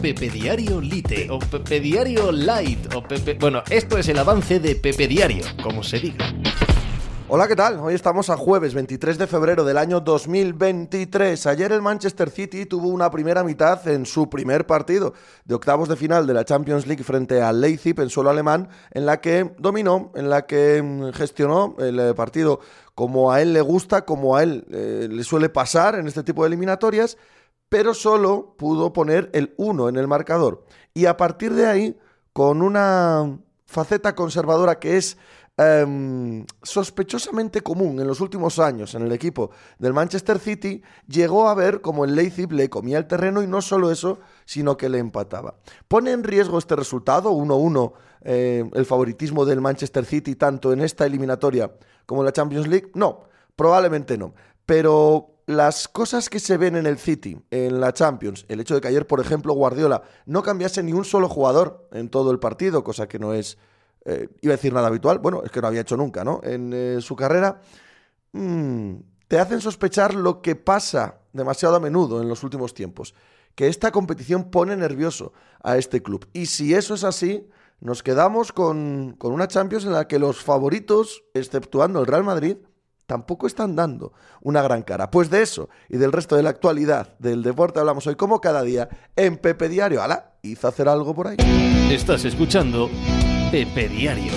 Pepe Diario Lite o Pepe Diario Light o Pepe... Bueno, esto es el avance de Pepe Diario, como se diga. Hola, ¿qué tal? Hoy estamos a jueves 23 de febrero del año 2023. Ayer el Manchester City tuvo una primera mitad en su primer partido de octavos de final de la Champions League frente al Leipzig en suelo alemán, en la que dominó, en la que mm, gestionó el eh, partido como a él le gusta, como a él eh, le suele pasar en este tipo de eliminatorias, pero solo pudo poner el 1 en el marcador. Y a partir de ahí, con una faceta conservadora que es Em, sospechosamente común en los últimos años en el equipo del Manchester City, llegó a ver como el Leipzig le comía el terreno y no solo eso, sino que le empataba. ¿Pone en riesgo este resultado, 1-1, eh, el favoritismo del Manchester City tanto en esta eliminatoria como en la Champions League? No, probablemente no. Pero las cosas que se ven en el City, en la Champions, el hecho de que ayer, por ejemplo, Guardiola no cambiase ni un solo jugador en todo el partido, cosa que no es eh, iba a decir nada habitual, bueno, es que no había hecho nunca, ¿no? En eh, su carrera, mm, te hacen sospechar lo que pasa demasiado a menudo en los últimos tiempos, que esta competición pone nervioso a este club. Y si eso es así, nos quedamos con, con una Champions en la que los favoritos, exceptuando el Real Madrid, tampoco están dando una gran cara. Pues de eso y del resto de la actualidad del deporte hablamos hoy como cada día en Pepe Diario. ¡Hala! Hizo hacer algo por ahí. Estás escuchando Pepe Diario.